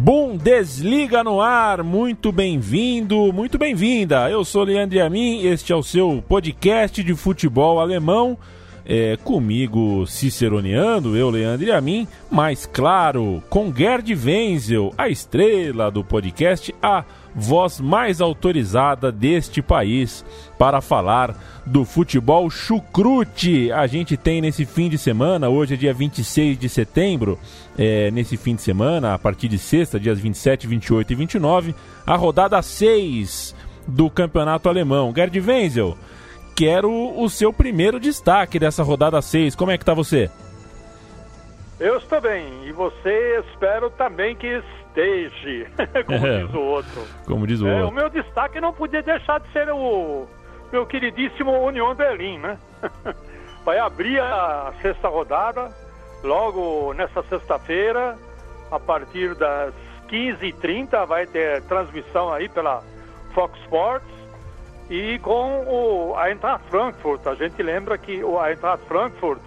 Bundesliga no ar, muito bem-vindo, muito bem-vinda. Eu sou Leandro Amin, este é o seu podcast de futebol alemão. É, comigo ciceroneando, eu, Leandro Amin, mas claro, com Gerd Wenzel, a estrela do podcast, a voz mais autorizada deste país para falar do futebol chucrute. A gente tem nesse fim de semana, hoje é dia 26 de setembro, é, nesse fim de semana, a partir de sexta, dias 27, 28 e 29, a rodada 6 do campeonato alemão. Gerd Wenzel, quero o seu primeiro destaque dessa rodada 6. Como é que tá você? Eu estou bem. E você espero também que esteja, como é, diz o outro. Como diz o é, outro. O meu destaque não podia deixar de ser o meu queridíssimo União Berlim, né? Vai abrir a sexta rodada, logo nessa sexta-feira, a partir das 15h30, vai ter transmissão aí pela Fox Sports. E com o Eintracht Frankfurt, a gente lembra que o Eintracht Frankfurt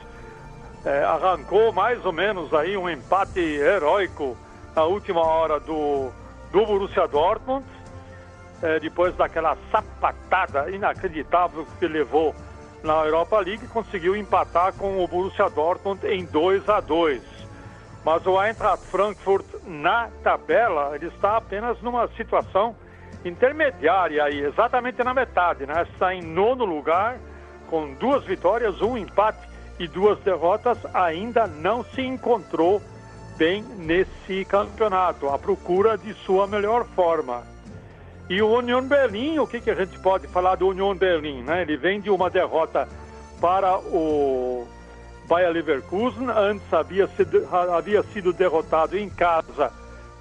é, arrancou mais ou menos aí um empate heróico na última hora do, do Borussia Dortmund, é, depois daquela sapatada inacreditável que levou na Europa League, conseguiu empatar com o Borussia Dortmund em 2 a 2. Mas o Eintracht Frankfurt na tabela, ele está apenas numa situação intermediária aí, exatamente na metade, né? Está em nono lugar, com duas vitórias, um empate e duas derrotas, ainda não se encontrou bem nesse campeonato, à procura de sua melhor forma. E o Union Berlim, o que, que a gente pode falar do Union Berlim? Né? Ele vem de uma derrota para o Bayer Leverkusen, antes havia sido, havia sido derrotado em casa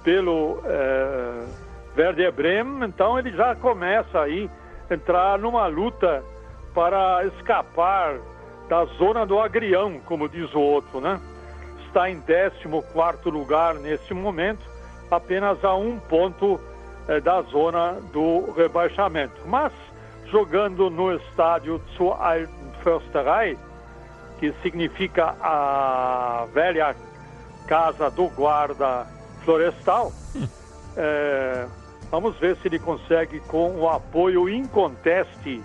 pelo eh, Werder Bremen, então ele já começa aí entrar numa luta para escapar da zona do agrião, como diz o outro, né? Está em 14 lugar nesse momento, apenas a um ponto eh, da zona do rebaixamento. Mas jogando no estádio zur Försterei, que significa a velha casa do guarda florestal, eh, vamos ver se ele consegue, com o apoio inconteste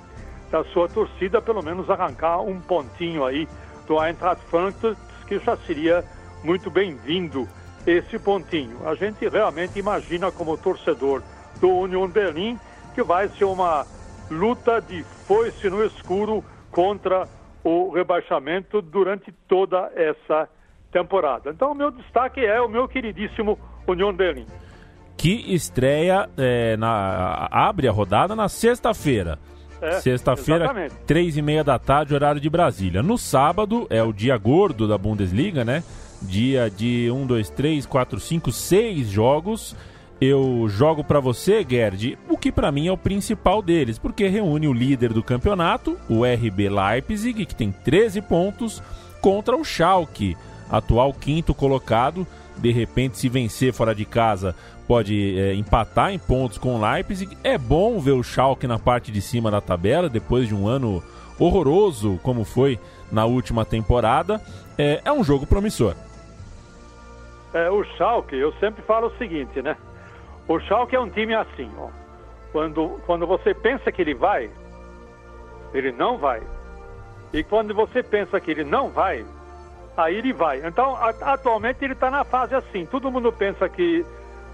da sua torcida, pelo menos arrancar um pontinho aí do Eintracht Frankfurt, que já seria muito bem-vindo esse pontinho. A gente realmente imagina como torcedor do Union Berlim que vai ser uma luta de foice no escuro contra o rebaixamento durante toda essa temporada. Então, o meu destaque é o meu queridíssimo Union Berlim. Que estreia, é, na, abre a rodada na sexta-feira. É, Sexta-feira, três e meia da tarde, horário de Brasília. No sábado é o dia gordo da Bundesliga, né? Dia de um, dois, três, quatro, cinco, seis jogos. Eu jogo para você, Gerd, o que para mim é o principal deles, porque reúne o líder do campeonato, o RB Leipzig, que tem 13 pontos, contra o Schalke, atual quinto colocado. De repente, se vencer fora de casa, pode é, empatar em pontos com o Leipzig. É bom ver o Schalke na parte de cima da tabela, depois de um ano horroroso como foi na última temporada. É, é um jogo promissor. É, o Schalke, eu sempre falo o seguinte, né? O Schalke é um time assim, ó. Quando, quando você pensa que ele vai, ele não vai. E quando você pensa que ele não vai, aí ele vai. Então, atualmente ele está na fase assim. Todo mundo pensa que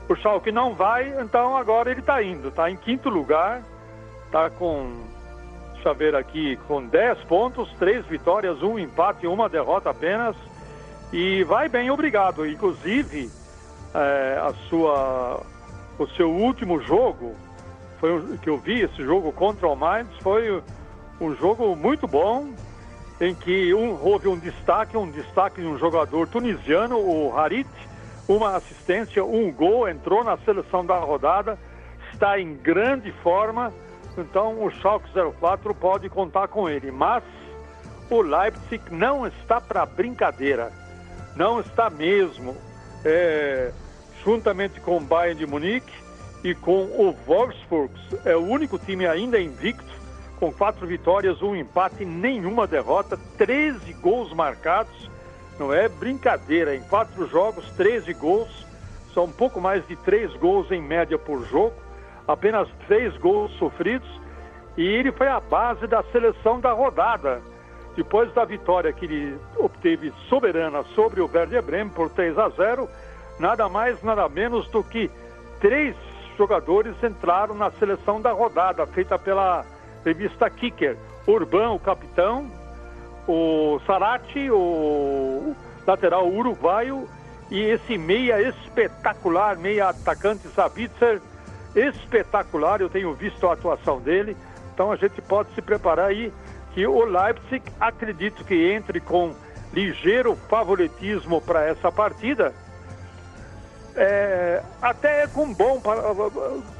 o Schalke não vai, então agora ele está indo. Está em quinto lugar, está com, deixa eu ver aqui, com 10 pontos, 3 vitórias, um empate e uma derrota apenas. E vai bem, obrigado. Inclusive, é, a sua, o seu último jogo, foi o que eu vi, esse jogo contra o Mainz, foi um jogo muito bom, em que um, houve um destaque, um destaque de um jogador tunisiano, o Harit, uma assistência, um gol, entrou na seleção da rodada, está em grande forma, então o Schalke 04 pode contar com ele. Mas o Leipzig não está para brincadeira, não está mesmo. É, juntamente com o Bayern de Munique e com o Wolfsburg, é o único time ainda invicto, com quatro vitórias, um empate, nenhuma derrota, 13 gols marcados não é brincadeira. Em quatro jogos, 13 gols. são um pouco mais de três gols em média por jogo, apenas três gols sofridos, e ele foi a base da seleção da rodada. Depois da vitória que ele obteve soberana sobre o Werder Bremen por 3 a 0, nada mais, nada menos do que três jogadores entraram na seleção da rodada, feita pela revista Kicker. Urban, o capitão, o Sarati, o lateral uruguaio, e esse meia espetacular, meia atacante Sabitzer, espetacular, eu tenho visto a atuação dele, então a gente pode se preparar aí que o Leipzig acredito que entre com ligeiro favoritismo para essa partida, é, até com bom,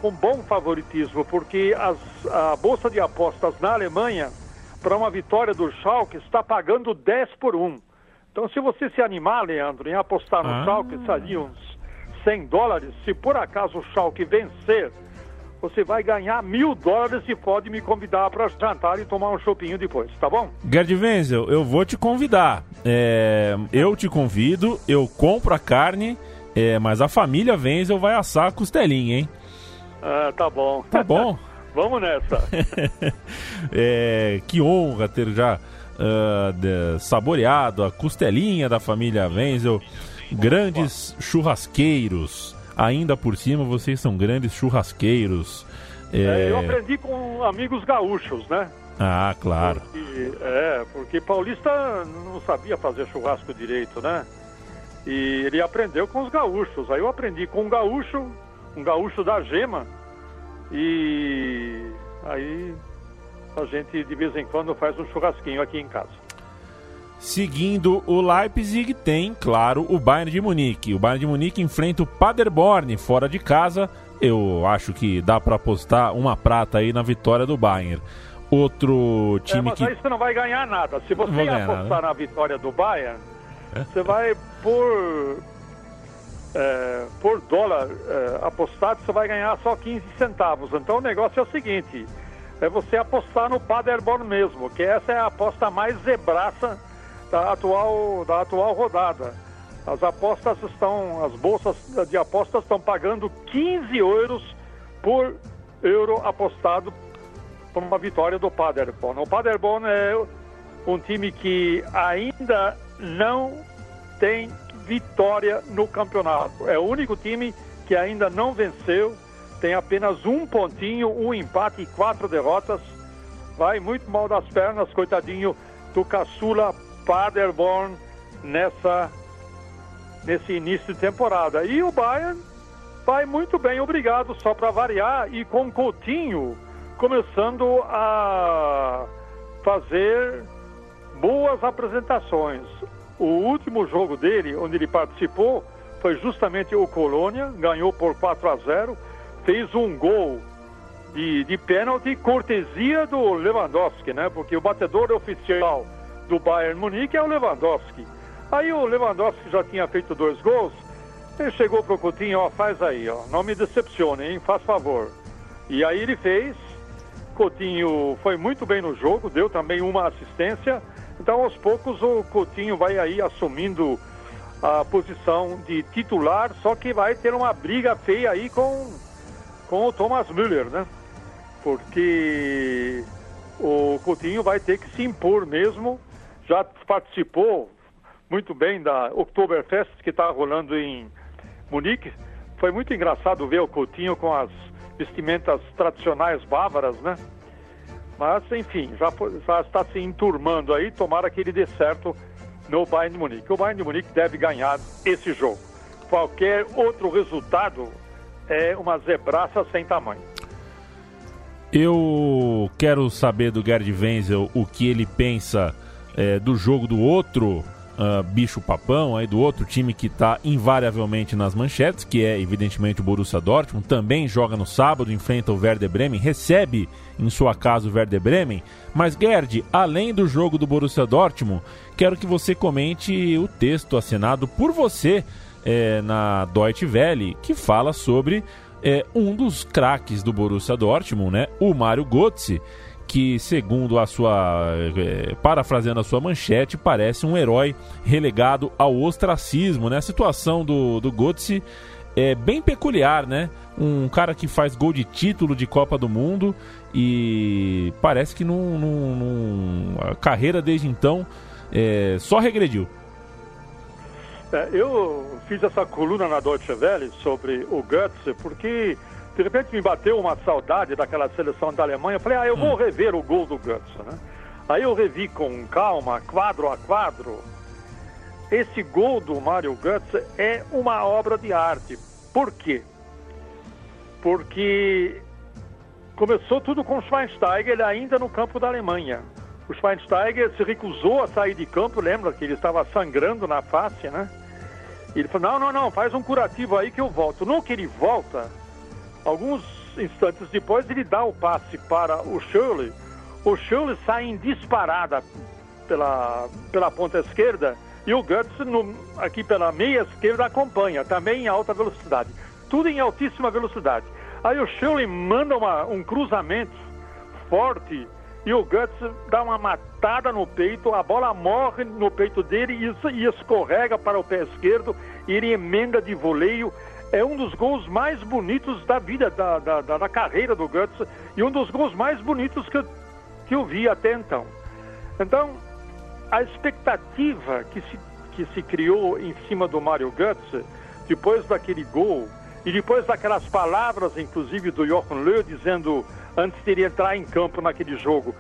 com bom favoritismo, porque as, a Bolsa de Apostas na Alemanha, para uma vitória do Schalke, está pagando 10 por 1. Então, se você se animar, Leandro, em apostar no ah. Schalke, seria uns 100 dólares. Se por acaso o Schalke vencer, você vai ganhar mil dólares e pode me convidar para jantar e tomar um chopinho depois, tá bom? Gerd Wenzel, eu vou te convidar. É, eu te convido, eu compro a carne, é, mas a família Wenzel vai assar a costelinha, hein? Ah, tá bom. Tá bom. Vamos nessa. é, que honra ter já uh, de, saboreado a costelinha da família Wenzel. Grandes churrasqueiros. Ainda por cima, vocês são grandes churrasqueiros. É... eu aprendi com amigos gaúchos, né? Ah, claro. Porque, é, porque paulista não sabia fazer churrasco direito, né? E ele aprendeu com os gaúchos. Aí eu aprendi com um gaúcho, um gaúcho da gema. E aí a gente de vez em quando faz um churrasquinho aqui em casa. Seguindo o Leipzig tem, claro, o Bayern de Munique. O Bayern de Munique enfrenta o Paderborn fora de casa. Eu acho que dá para apostar uma prata aí na vitória do Bayern. Outro time é, mas que. Mas aí você não vai ganhar nada. Se você apostar nada. na vitória do Bayern, é? você vai por. É, por dólar é, apostado, você vai ganhar só 15 centavos. Então o negócio é o seguinte: é você apostar no Paderborn mesmo, que essa é a aposta mais zebraça da atual, da atual rodada. As apostas estão, as bolsas de apostas estão pagando 15 euros por euro apostado por uma vitória do Paderborn. O Paderborn é um time que ainda não tem vitória no campeonato. É o único time que ainda não venceu tem apenas um pontinho, um empate e quatro derrotas. Vai muito mal das pernas, coitadinho do caçula Paderborn nessa, nesse início de temporada. E o Bayern vai muito bem, obrigado, só para variar, e com Coutinho começando a fazer boas apresentações. O último jogo dele, onde ele participou, foi justamente o Colônia, ganhou por 4 a 0 fez um gol de, de pênalti, cortesia do Lewandowski, né? Porque o batedor oficial do Bayern Munique é o Lewandowski. Aí o Lewandowski já tinha feito dois gols, ele chegou pro Coutinho, ó, faz aí, ó, não me decepcione, hein, faz favor. E aí ele fez, Coutinho foi muito bem no jogo, deu também uma assistência, então aos poucos o Coutinho vai aí assumindo a posição de titular, só que vai ter uma briga feia aí com com o Thomas Müller, né? Porque o Coutinho vai ter que se impor mesmo. Já participou muito bem da Oktoberfest que está rolando em Munique. Foi muito engraçado ver o Coutinho com as vestimentas tradicionais bávaras, né? Mas, enfim, já, já está se enturmando aí. Tomara que ele dê certo no Bayern de Munique. O Bayern de Munique deve ganhar esse jogo. Qualquer outro resultado é uma zebraça sem tamanho. Eu quero saber do Gerd Wenzel o que ele pensa é, do jogo do outro uh, bicho papão, aí do outro time que está invariavelmente nas manchetes, que é evidentemente o Borussia Dortmund, também joga no sábado, enfrenta o Werder Bremen, recebe em sua casa o Werder Bremen. Mas Gerd, além do jogo do Borussia Dortmund, quero que você comente o texto assinado por você é, na Deutsche Welle, que fala sobre é, um dos craques do Borussia Dortmund, né? O Mário Götze, que segundo a sua, é, parafraseando a sua manchete, parece um herói relegado ao ostracismo, né? A situação do, do Götze é bem peculiar, né? Um cara que faz gol de título de Copa do Mundo e parece que num, num, num a carreira desde então é, só regrediu. É, eu fiz essa coluna na Deutsche Welle sobre o Götze porque de repente me bateu uma saudade daquela seleção da Alemanha. Eu falei, ah, eu vou hum. rever o gol do Götze, né? Aí eu revi com calma, quadro a quadro. Esse gol do Mario Götze é uma obra de arte. Por quê? Porque começou tudo com o Schweinsteiger ainda no campo da Alemanha. O Schweinsteiger se recusou a sair de campo, lembra que ele estava sangrando na face, né? Ele falou: não, não, não, faz um curativo aí que eu volto. No que ele volta, alguns instantes depois, ele dá o passe para o Shirley. O Shirley sai em disparada pela, pela ponta esquerda e o Guts no, aqui pela meia esquerda acompanha, também em alta velocidade. Tudo em altíssima velocidade. Aí o Shirley manda uma, um cruzamento forte e o Guts dá uma matada no peito, a bola morre no peito dele e, e escorrega para o pé esquerdo e ele emenda de voleio. É um dos gols mais bonitos da vida, da, da, da carreira do Guts e um dos gols mais bonitos que eu, que eu vi até então. Então, a expectativa que se, que se criou em cima do Mario Guts, depois daquele gol, e depois daquelas palavras, inclusive, do Jochen Löw, dizendo antes de ele entrar em campo naquele jogo,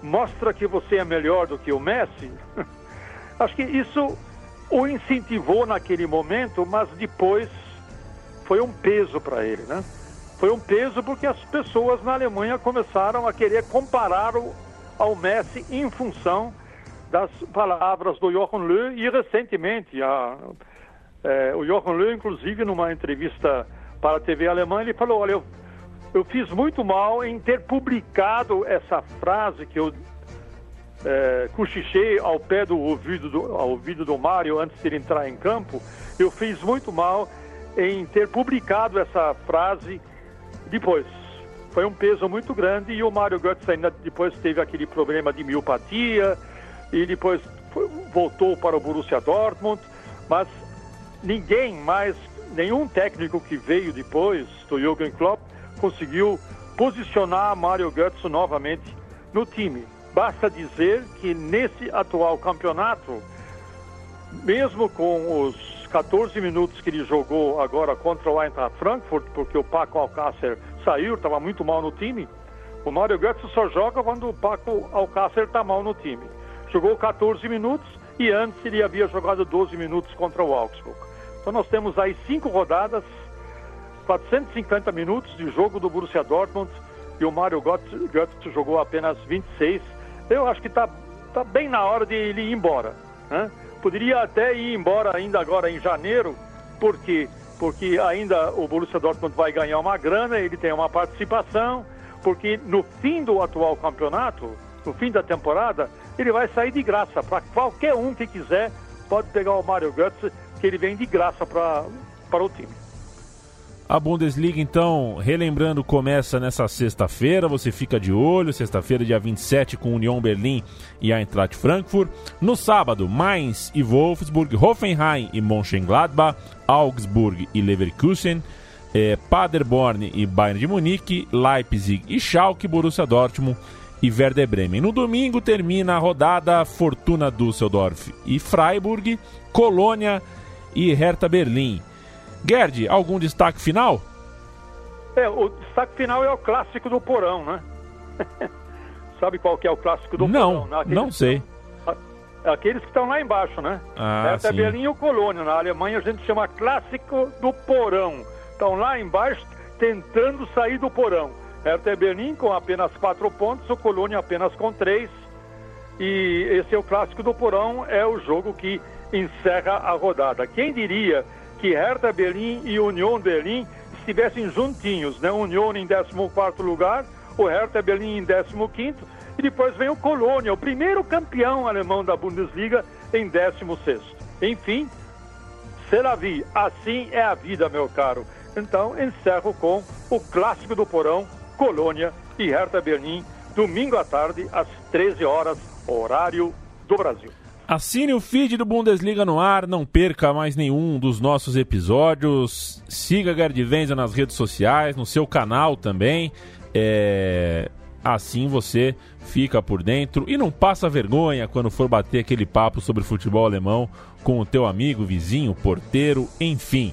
mostra que você é melhor do que o Messi. Acho que isso o incentivou naquele momento, mas depois foi um peso para ele, né? Foi um peso porque as pessoas na Alemanha começaram a querer comparar o, ao Messi em função das palavras do Jochen Löw e recentemente a, é, o Jochen Löw, inclusive, numa entrevista para a TV alemã, ele falou, olha, eu eu fiz muito mal em ter publicado essa frase que eu é, cochichei ao pé do ouvido do, ao ouvido do Mário antes de ele entrar em campo. Eu fiz muito mal em ter publicado essa frase depois. Foi um peso muito grande e o Mário Götze ainda depois teve aquele problema de miopatia e depois foi, voltou para o Borussia Dortmund, mas ninguém mais, nenhum técnico que veio depois do Jürgen Klopp conseguiu posicionar Mário Götze novamente no time. Basta dizer que nesse atual campeonato, mesmo com os 14 minutos que ele jogou agora contra o Eintracht Frankfurt, porque o Paco Alcácer saiu, estava muito mal no time, o Mário Götze só joga quando o Paco Alcácer está mal no time. Jogou 14 minutos e antes ele havia jogado 12 minutos contra o Augsburg. Então nós temos aí cinco rodadas 450 minutos de jogo do Borussia Dortmund e o Mário Götze jogou apenas 26. Eu acho que está tá bem na hora de ele ir embora. Né? Poderia até ir embora ainda agora em janeiro, por quê? Porque ainda o Borussia Dortmund vai ganhar uma grana, ele tem uma participação, porque no fim do atual campeonato, no fim da temporada, ele vai sair de graça. Para qualquer um que quiser, pode pegar o Mário Götze, que ele vem de graça pra, para o time. A Bundesliga, então, relembrando, começa nessa sexta-feira. Você fica de olho. Sexta-feira, dia 27, com União Berlim e Eintracht Frankfurt. No sábado, Mainz e Wolfsburg, Hoffenheim e Mönchengladbach, Augsburg e Leverkusen, eh, Paderborn e Bayern de Munique, Leipzig e Schalke, Borussia Dortmund e Werder Bremen. No domingo termina a rodada Fortuna Düsseldorf e Freiburg, Colônia e Hertha Berlim. Gerd, algum destaque final? É, o destaque final é o clássico do porão, né? Sabe qual que é o clássico do não, porão? Não, não sei. aqueles que estão lá embaixo, né? Ah, é Berlim e o Colônia. Na Alemanha a gente chama clássico do porão. Estão lá embaixo tentando sair do porão. Hertha Berlim com apenas quatro pontos, o Colônia apenas com três. E esse é o clássico do porão, é o jogo que encerra a rodada. Quem diria que Hertha Berlim e Union Berlim estivessem juntinhos, né? Union em 14 lugar, o Hertha Berlim em 15 e depois vem o Colônia, o primeiro campeão alemão da Bundesliga em 16 Enfim, Selavi, assim é a vida, meu caro. Então, encerro com o clássico do porão, Colônia e Hertha Berlim, domingo à tarde, às 13 horas, horário do Brasil. Assine o feed do Bundesliga no ar, não perca mais nenhum dos nossos episódios. Siga Gerd nas redes sociais, no seu canal também. É... Assim você fica por dentro e não passa vergonha quando for bater aquele papo sobre futebol alemão com o teu amigo, vizinho, porteiro, enfim.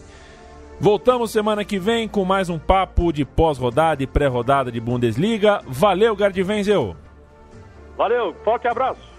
Voltamos semana que vem com mais um papo de pós-rodada e pré-rodada de Bundesliga. Valeu, Gerd Wenzel! Valeu, forte abraço!